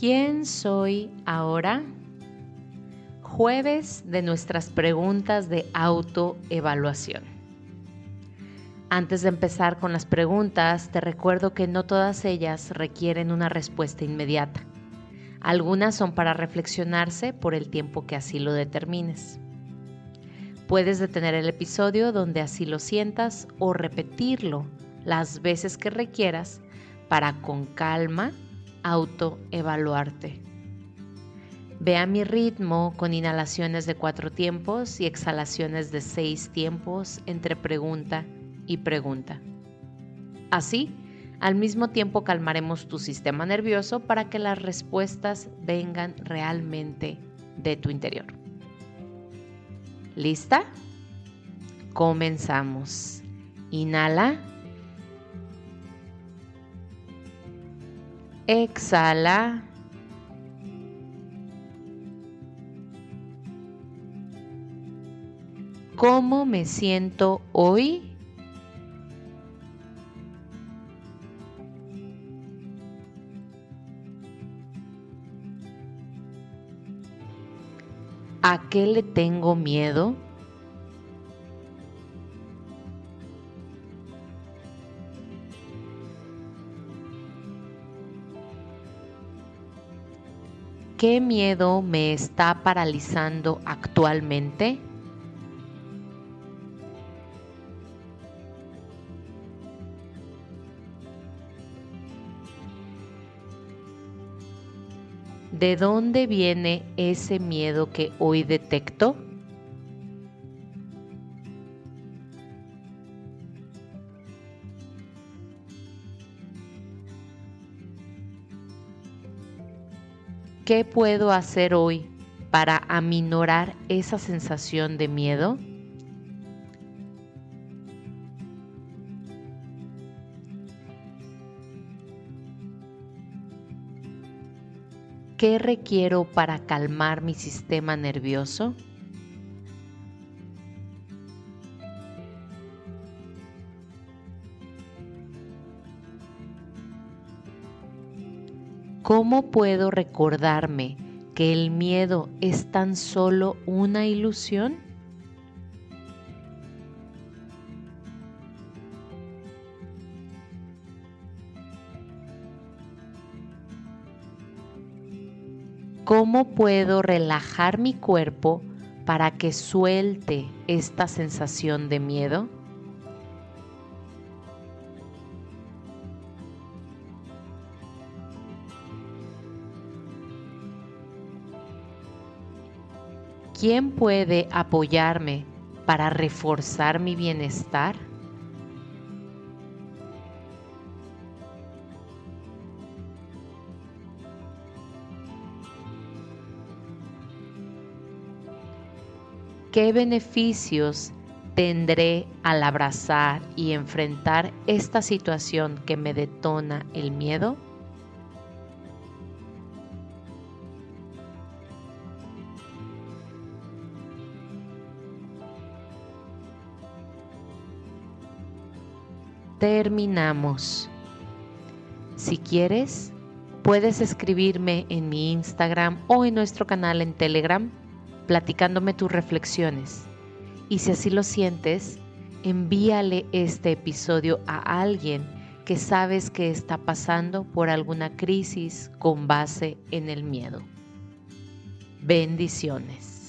¿Quién soy ahora? Jueves de nuestras preguntas de autoevaluación. Antes de empezar con las preguntas, te recuerdo que no todas ellas requieren una respuesta inmediata. Algunas son para reflexionarse por el tiempo que así lo determines. Puedes detener el episodio donde así lo sientas o repetirlo las veces que requieras para con calma autoevaluarte. Ve a mi ritmo con inhalaciones de cuatro tiempos y exhalaciones de seis tiempos entre pregunta y pregunta. Así, al mismo tiempo calmaremos tu sistema nervioso para que las respuestas vengan realmente de tu interior. ¿Lista? Comenzamos. Inhala. Exhala. ¿Cómo me siento hoy? ¿A qué le tengo miedo? ¿Qué miedo me está paralizando actualmente? ¿De dónde viene ese miedo que hoy detecto? ¿Qué puedo hacer hoy para aminorar esa sensación de miedo? ¿Qué requiero para calmar mi sistema nervioso? ¿Cómo puedo recordarme que el miedo es tan solo una ilusión? ¿Cómo puedo relajar mi cuerpo para que suelte esta sensación de miedo? ¿Quién puede apoyarme para reforzar mi bienestar? ¿Qué beneficios tendré al abrazar y enfrentar esta situación que me detona el miedo? Terminamos. Si quieres, puedes escribirme en mi Instagram o en nuestro canal en Telegram platicándome tus reflexiones. Y si así lo sientes, envíale este episodio a alguien que sabes que está pasando por alguna crisis con base en el miedo. Bendiciones.